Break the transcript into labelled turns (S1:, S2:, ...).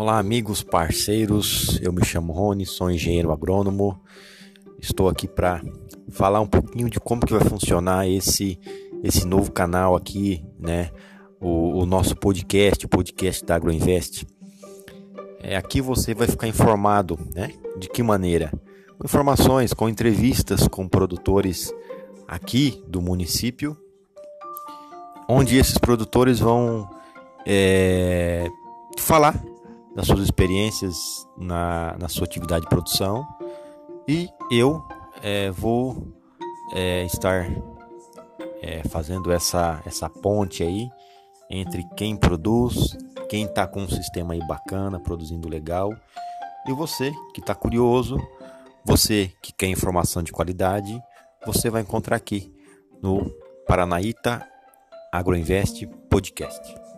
S1: Olá, amigos, parceiros. Eu me chamo Rony, sou engenheiro agrônomo. Estou aqui para falar um pouquinho de como que vai funcionar esse esse novo canal aqui, né? O, o nosso podcast, o podcast da AgroInvest. É, aqui você vai ficar informado, né? De que maneira? Com informações, com entrevistas com produtores aqui do município, onde esses produtores vão é, falar das suas experiências na, na sua atividade de produção e eu é, vou é, estar é, fazendo essa, essa ponte aí entre quem produz, quem está com um sistema aí bacana, produzindo legal, e você que está curioso, você que quer informação de qualidade, você vai encontrar aqui no Paranaíta Agroinvest Podcast.